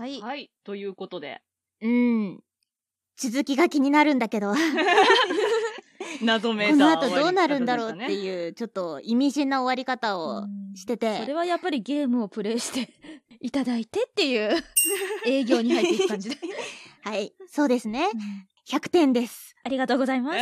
はい。はい。ということで、うん。続きが気になるんだけど、こ 謎めいたの後どうなるんだろうってう。いう、ちょっと意味深な終わり方をしてて。それはやっぱりゲームをプレイしていただいてっていう 営業に入っていく感じで。はい。そうですね。100点です。ありがとうございます。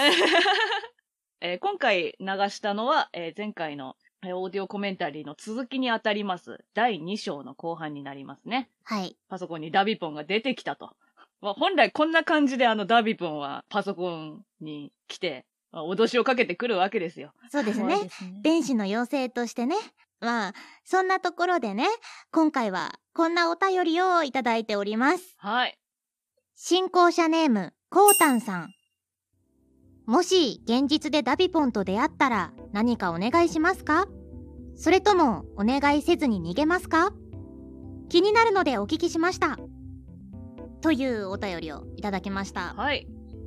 えー今回流したのは、えー前回のえーオーディオコメンタリーの続きにあたります第2章の後半になりますね。はい。パソコンにダビポンが出てきたと。まあ、本来こんな感じであのダビポンはパソコンに来て、まあ脅しをかけてくるわけですよ。そうですねそうで。すね電子の妖精としてね。まあ、そんなところでね、今回はこんなお便りをいただいております。はい。新校舎ネーム、こうたんさん。もし現実でダビポンと出会ったら何かお願いしますか？それともお願いせずに逃げますか？気になるのでお聞きしました。というお便りをいただきました。はい。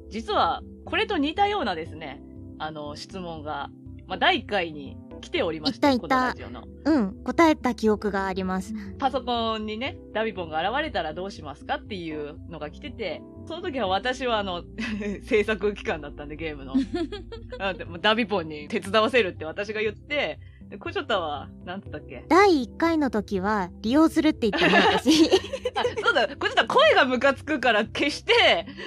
実は、これと似たようなですね、あの、質問が、まあ、第1回に来ておりました。いったいった。うん、答えた記憶があります。パソコンにね、ダビポンが現れたらどうしますかっていうのが来てて、その時は私はあの、制作期間だったんでゲームの。あでもダビポンに手伝わせるって私が言って、でコチョタは、なんつったっけ？第1回の時は利用するって言ったね、私。あ、そうだ、コチョタ声がムカつくから決して、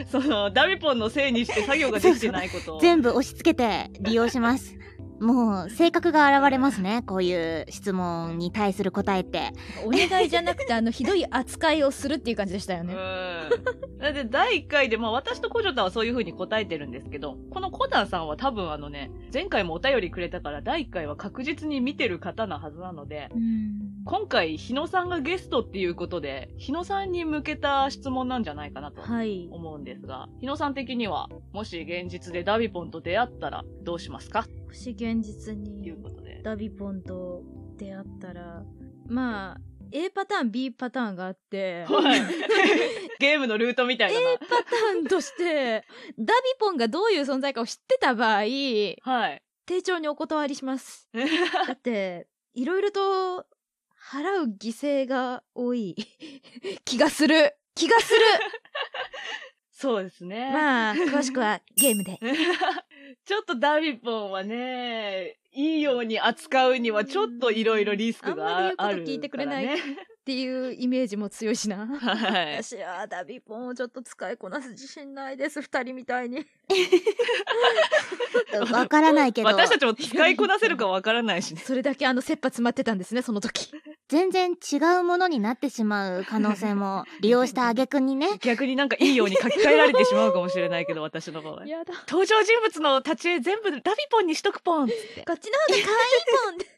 その、ダビポンのせいにして作業ができてないことを。全部押し付けて利用します。もう、性格が現れますね。こういう質問に対する答えって。お願いじゃなくて、あの、ひどい扱いをするっていう感じでしたようね。ん。だって第1回で、まあ私とコジョタはそういう風に答えてるんですけど、このコタンさんは多分あのね、前回もお便りくれたから第1回は確実に見てる方なはずなので、うん。今回日野さんがゲストっていうことで、日野さんに向けた質問なんじゃないかなとはい。思うんですが、日野さん的には、もし現実でダビポンと出会ったらどうしますか？もし現実に。ダビポンと出会ったら、まあ、A パターン、B パターンがあって、はい。ゲームのルートみたいだ A パターンとして、ダビポンがどういう存在かを知ってた場合、な。はい。丁重にお断りします。だって、いろいろと払う犠牲が多い 気がする。気がする。そうですね。まあ、詳しくはゲームで。ちょっとダビポンはね、いいように扱うにはちょっといろいろリスクがあるあんまり言うこと聞いてくれないからね。っていうイメージも強いしな。はい。私はダビポンをちょっと使いこなす自信ないです。二人みたいに。わからないけど、私たちも使いこなせるかわからないしね。それだけあの切羽詰まってたんですね、その時。全然違うものになってしまう可能性も 利用した挙句にね。逆になんかいいように書き換えられてしまうかもしれないけど、私の場合。登場人物の立ち絵全部ダビポンにしとくポン。こっちの方が可愛いポン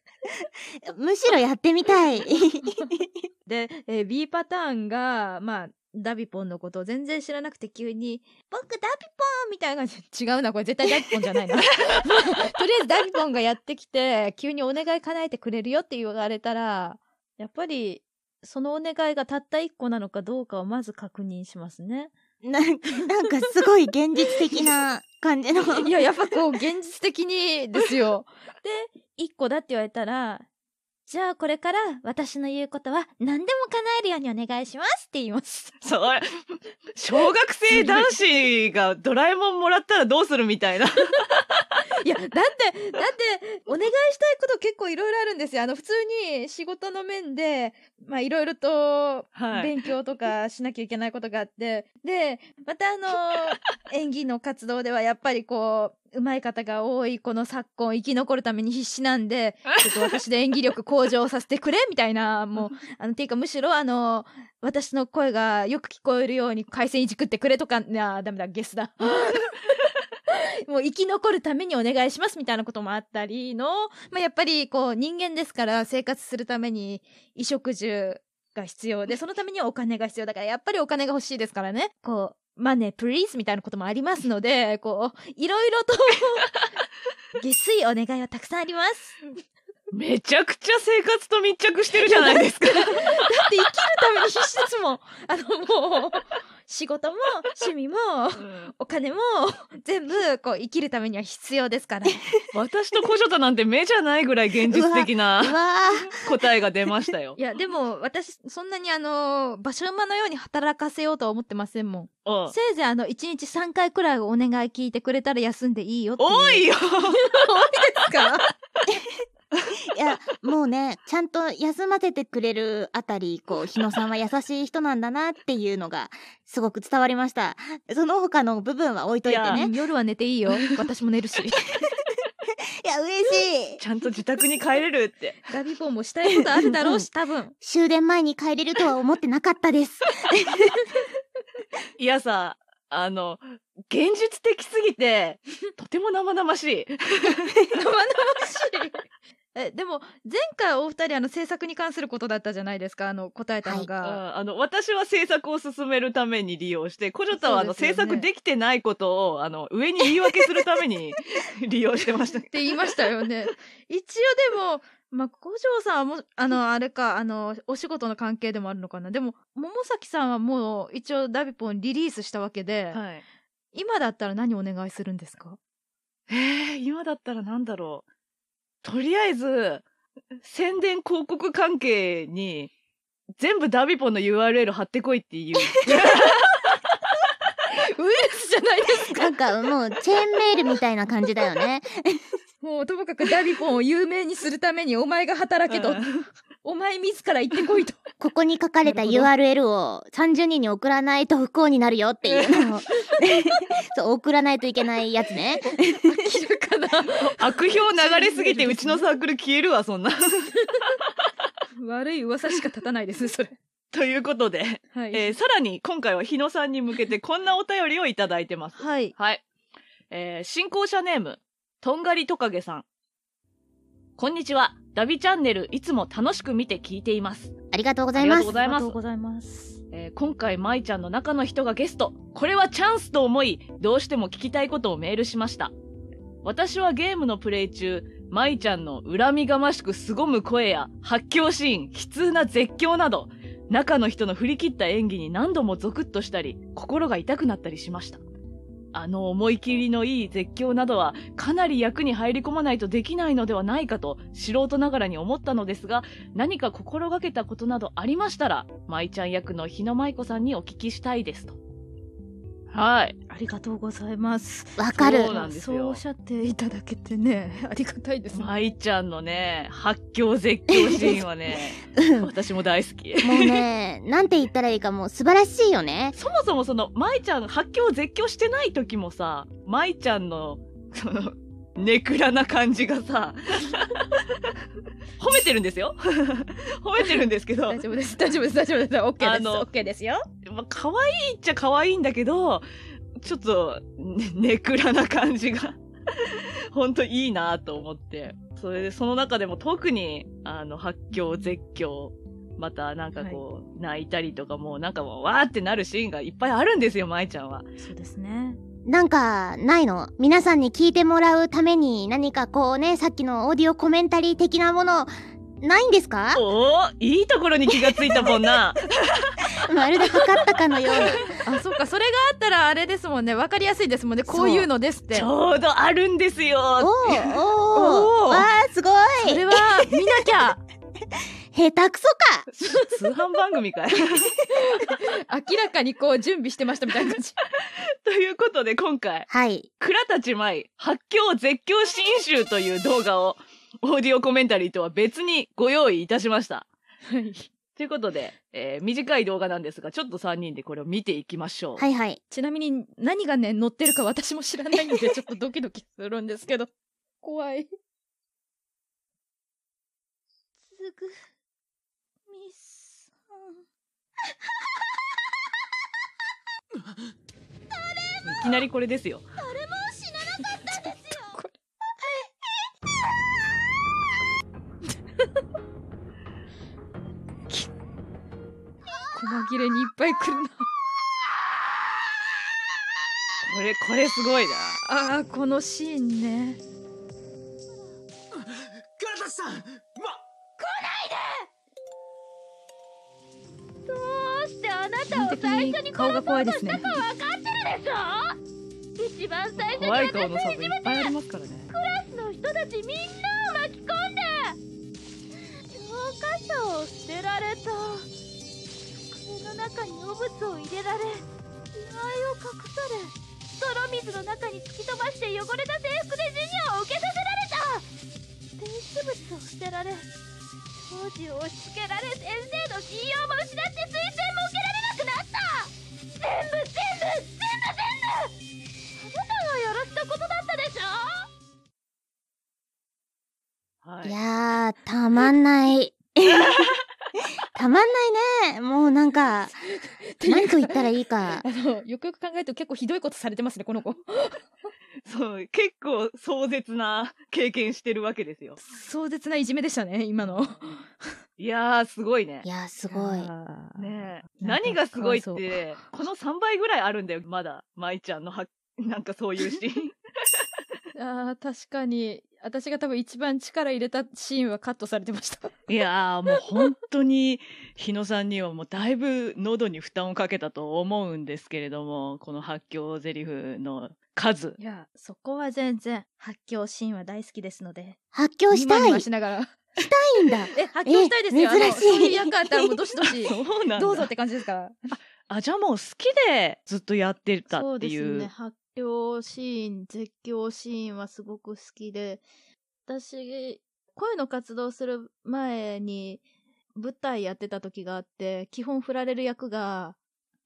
むしろやってみたい。で、えー B パターンが、まあ、ダビポンのことを全然知らなくて急に、僕ダビポンみたいな感じ。違うな、これ絶対ダビポンじゃないな。とりあえずダビポンがやってきて、急にお願い叶えてくれるよって言われたら、やっぱり、そのお願いがたった一個なのかどうかをまず確認しますね。ななんかすごい現実的な感じの。いや、やっぱこう、現実的にですよ。で、一個だって言われたら、じゃあこれから私の言うことは何でも叶えるようにお願いしますって言います。そう。小学生男子がドラえもんもらったらどうするみたいな。いや、だって、だって、お願いしたいこと結構いろいろあるんですよ。あの、普通に仕事の面で、まあ、いろいろと、はい。勉強とかしなきゃいけないことがあって、で、またあの、演技の活動ではやっぱりこう、上手い方が多いこの昨今生き残るために必死なんで、ちょっと私で演技力向上させてくれみたいな、もう、あの、ていうかむしろあの、私の声がよく聞こえるように回線いじくってくれとか、いや、ダメだ、ゲスだ。もう生き残るためにお願いしますみたいなこともあったりの、まあ、やっぱりこう人間ですから生活するために衣食住が必要で、そのためにはお金が必要だから、やっぱりお金が欲しいですからね。こう、マネープリースみたいなこともありますので、こう、いろいろと、下水お願いはたくさんあります。めちゃくちゃ生活と密着してるじゃないですか。だって生きるために必死ですもん。あのもう、仕事も趣味もうん。お金も全部こう生きるためには必要ですから。私とコジョタなんて目じゃないぐらい現実的うなわ。答えが出ましたよ。い。やでも私そんなにあの馬車馬のように働かせようとは思ってませんもん。うん。せいぜいあの1日3回くらいお願い聞いてくれたら休んでいいよっていう多いよですかー いや、もうね、ちゃんと休ませてくれるあたり、こう、日野さんは優しい人なんだなっていうのが、すごく伝わりました。その他の部分は置いといてね。夜は寝ていいよ私も寝るし いや、嬉しい。ちゃんと自宅に帰れるって。ガビポンもしたいことあるだろうし多分終電前に帰れるとは思ってなかったです。いやさ、あの、現実的すぎて、とても生々しい。生々しいえでも前回お二人あの制作に関することだったじゃないですかあの答えたのうんが、あの、私は制作を進めるために利用して、コジョタはあの、制作できてないことを、あの、上に言い訳するために 利用してました。って言いましたよね一応でもまあ五条さんはもあのあれかあのお仕事の関係でもあるのかなでも桃崎さんはもう一応ダビポンリリースしたわけで、はい。今だったら何お願いするんですか？えー、今だったらなんだろう。とりあえず、宣伝広告関係に、全部ダビポンの URL 貼ってこいっていう。ウイルスじゃないですか？なんかもう、チェーンメールみたいな感じだよね。もうともかくダビポンを有名にするためにお前が働けと、うんお前自ら行ってこいとここに書かれた URL を30人に送らないと不幸になるよっていうのを そう、送らないといけないやつね。切るかな悪評流れすぎてうちのサークル消えるわ、そんな。悪い噂しか立たないですそれということで、はい、えーさらに今回は日野さんに向けてこんなお便りをいただいてます。はいはい。えー進行者ネーム、とんがりトカゲさん。こんにちは。ダビチャンネルいつも楽しく見て聞いています。ありがとうございますありがとうご。ざいますありがとうございますえー今回舞ちゃんの中の人がゲスト。これはチャンスと思い、どうしても聞きたいことをメールしました。私はゲームのプレイ中、舞ちゃんの恨みがましく凄む声や発狂シーン、悲痛な絶叫など、中の人の振り切った演技に何度もゾクッとしたり、心が痛くなったりしました。あの思い切りのいい絶叫などはかなり役に入り込まないとできないのではないかと素人ながらに思ったのですが、何か心がけたことなどありましたら、舞ちゃん役の日野舞子さんにお聞きしたいですと。はい。ありがとうございますわかるそう。なんですよそうおっしゃっていただけてね ありがたいですね舞ちゃんのね、発狂絶叫シーンはね、私も大好き。もうね、なんて言ったらいいかもう素晴らしいよね。そもそもその、舞ちゃん発狂絶叫してない時もさ、舞ちゃんの、その、ネクラな感じがさ、褒めてるんですよ褒めてるんですけど、大丈夫です大丈夫です大丈夫です OK ですあの OK ですよまあ、可愛いっちゃ可愛いんだけど、ちょっと、ね、ネクラな感じが、ほんといいなと思って。それで、その中でも特に、あの、発狂、絶叫、またなんかこう、泣いたりとかもうなんかもう、わーってなるシーンがいっぱいあるんですよ、舞ちゃんは。そうですねなんか、ないの？皆さんに聞いてもらうために何かこうね、さっきのオーディオコメンタリー的なもの、ないんですか？おーいいところに気がついたもんな。まるで測ったかのような。あそうかそれがあったらあれですもんね。わかりやすいですもんね。こういうのですって。ちょうどあるんですよ。おーおー。おーわーすごい。それは見なきゃ。下手くそか。通販番組かい？明らかにこう準備してましたみたいな感じ。ということで今回、はい。倉たち舞発狂絶叫新集という動画をオーディオコメンタリーとは別にご用意いたしました。はいということで、えー短い動画なんですが、ちょっと3人でこれを見ていきましょう。はいはい。ちなみに何がね載ってるか私も知らないんで ちょっとドキドキするんですけど怖いすぐみさんいきなりこれですよ。切れにいっぱい来るなこれ、これすごいな。あーこのシーンね倉田さんまどうしてあなた本的に顔が怖いですね。分かってるでしょ一番最初に怖い顔のサブいっぱいありますからね。クラスの人たちみんなを巻き込んで教科書を捨てられた机の中に汚物を入れられ位牌を隠され泥水の中に突き飛ばして汚れた制服で授業を受けさせられた提出物を捨てられ当時を押し付けられ先生の信用も失って推薦も受けられなくなった全部全部全部全部あなたがやらせたことだったでしょはいいやー、たまんない。たまんないね。もうなんか、何と言ったらいいかあ。の、よくよく考えると結構ひどいことされてますね、この子。そう、結構壮絶な経験してるわけですよ。壮絶ないじめでしたね、今の。いやー、すごいねい。やー、すごい。ね何がすごいって、この3倍ぐらいあるんだよ、まだ。舞ちゃんのは、なんかそういうシーン。あー確かに私が多分一番力入れたシーンはカットされてましたいやー、もう本当に、日野さんにはもうだいぶ喉に負担をかけたと思うんですけれども、この発狂ゼリフの数。いやそこは全然発狂シーンは大好きですので発狂したい。ししながらたいんだ。え発狂したいですよえ珍しいあのそういう役あったらもうどしどし そうなんだ。どうぞって感じですからあ、じゃあもう好きでずっとやってたそうっていう。ですね発狂シーン絶叫シーンはすごく好きで私声の活動する前に舞台やってた時があって基本振られる役が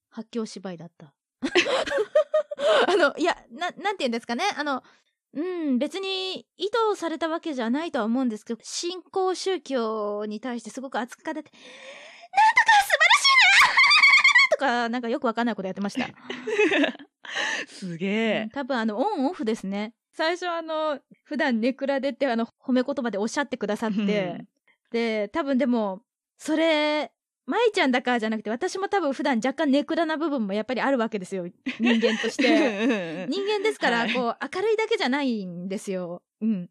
発狂芝居だった。あのいやななんて言うんですかね。あのうん別に意図されたわけじゃないとは思うんですけど新興宗教に対してすごく熱く語って「なんとか素晴らしいな!」とかなんかよくわかんないことやってました すげえ。多分あのオンオフですね。最初あの普段ネクラでってあの褒め言葉でおっしゃってくださって。で多分でもそれ舞ちゃんだからじゃなくて私も多分普段若干ネクラな部分もやっぱりあるわけですよ。人間として。人間ですから、はい。こう明るいだけじゃないんですよ。うん。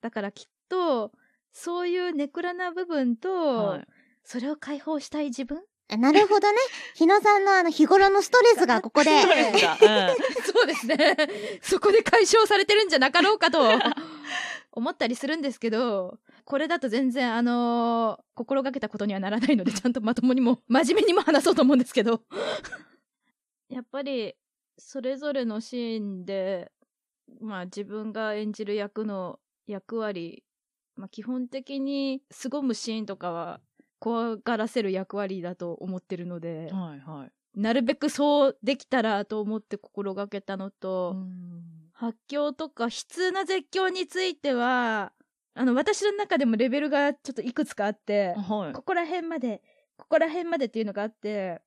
だからきっとそういうネクラな部分と、はい。それを解放したい自分なるほどね。日野さんのあの日頃のストレスがここで。ストレスが。うんそうですね。そこで解消されてるんじゃなかろうかと 思ったりするんですけど、これだと全然あのー心がけたことにはならないので、ちゃんとまともにも、真面目にも話そうと思うんですけど。やっぱり、それぞれのシーンで、まあ自分が演じる役の役割、まあ基本的に凄むシーンとかは怖がらせる役割だと思ってるので、はいはい。なるべくそうできたらと思って心がけたのと、うん発狂とか悲痛な絶叫については、あの、私の中でもレベルがちょっといくつかあって、はい。ここら辺まで、ここら辺までっていうのがあって、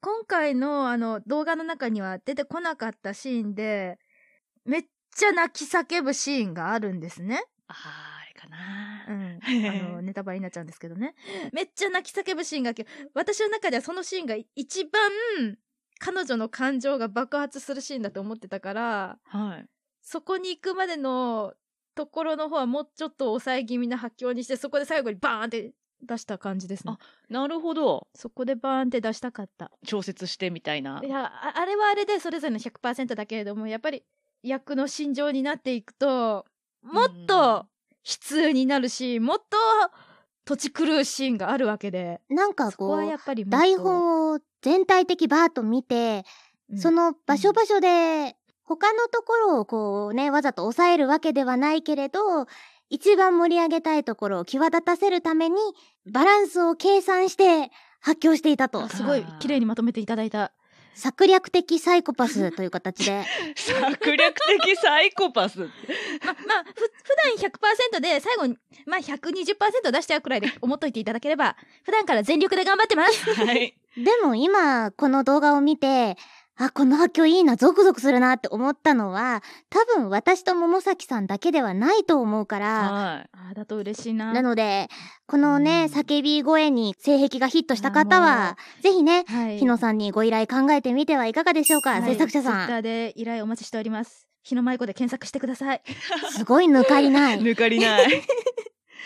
今回のあの動画の中には出てこなかったシーンで、めっちゃ泣き叫ぶシーンがあるんですね。あかなう。ん。あの、ネタバレになっちゃうんですけどね。めっちゃ泣き叫ぶシーンが私の中ではそのシーンが一番彼女の感情が爆発するシーンだと思ってたから、はい。そこに行くまでのところの方はもうちょっと抑え気味な発狂にして、そこで最後にバーンって出した感じですねあ。なるほど。そこでバーンって出したかった。調節してみたいな。いや、ああれはあれでそれぞれの100%だけれども、やっぱり役の心情になっていくと、もっと悲痛になるし、もっと土地狂うシーンがあるわけで、なんかそこう、やっぱり台本を全体的バーッと見て、うんその場所場所で、他のところをこうね、わざと抑えるわけではないけれど、一番盛り上げたいところを際立たせるために、バランスを計算して発狂していたとあ。すごい綺麗にまとめていただいた。策略的サイコパスという形で。策略的サイコパス。ま、まあ、ふ、普段100%で最後に、まあ、120%出しちゃうくらいで思っといていただければ、普段から全力で頑張ってます。はい。でも今、この動画を見て、あ、この発狂いいな、ゾクゾクするなって思ったのは、多分私と桃崎さんだけではないと思うから、はい。ああ、だと嬉しいな。なので、このね、うん叫び声に性癖がヒットした方は、ぜひね、はい。日野さんにご依頼考えてみてはいかがでしょうか、はい制作者ツイッさん。ターで依頼お待ちしております。日の舞子で検索してください。すごい抜かりない。抜かりない。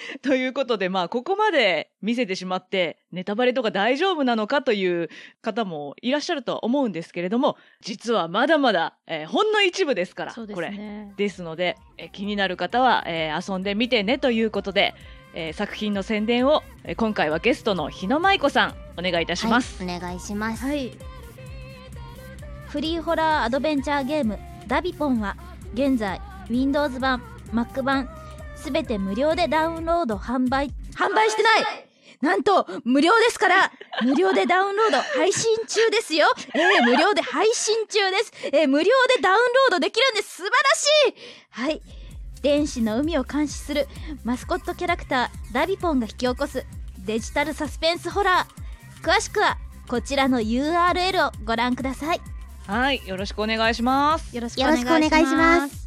ということで、まあ、ここまで見せてしまって、ネタバレとか大丈夫なのかという方もいらっしゃるとは思うんですけれども、実はまだまだ、えーほんの一部ですから、そうですこれ。ね。ですので、えー気になる方は、えー遊んでみてねということで、えー作品の宣伝を、えー今回はゲストの日野舞子さん、お願いいたします。はい、お願いします。はい。フリーホラーアドベンチャーゲームダビポンは現在 Windows 版 Mac 版すべて無料でダウンロード販売。販売してない。なんと、無料ですから無料でダウンロード配信中ですよ。えー、無料で配信中です。えー、無料でダウンロードできるんです。素晴らしい。はい。電子の海を監視するマスコットキャラクターダビポンが引き起こすデジタルサスペンスホラー。詳しくはこちらの URL をご覧ください。はい、よろしくお願いします。よろしくよろしくお願いします。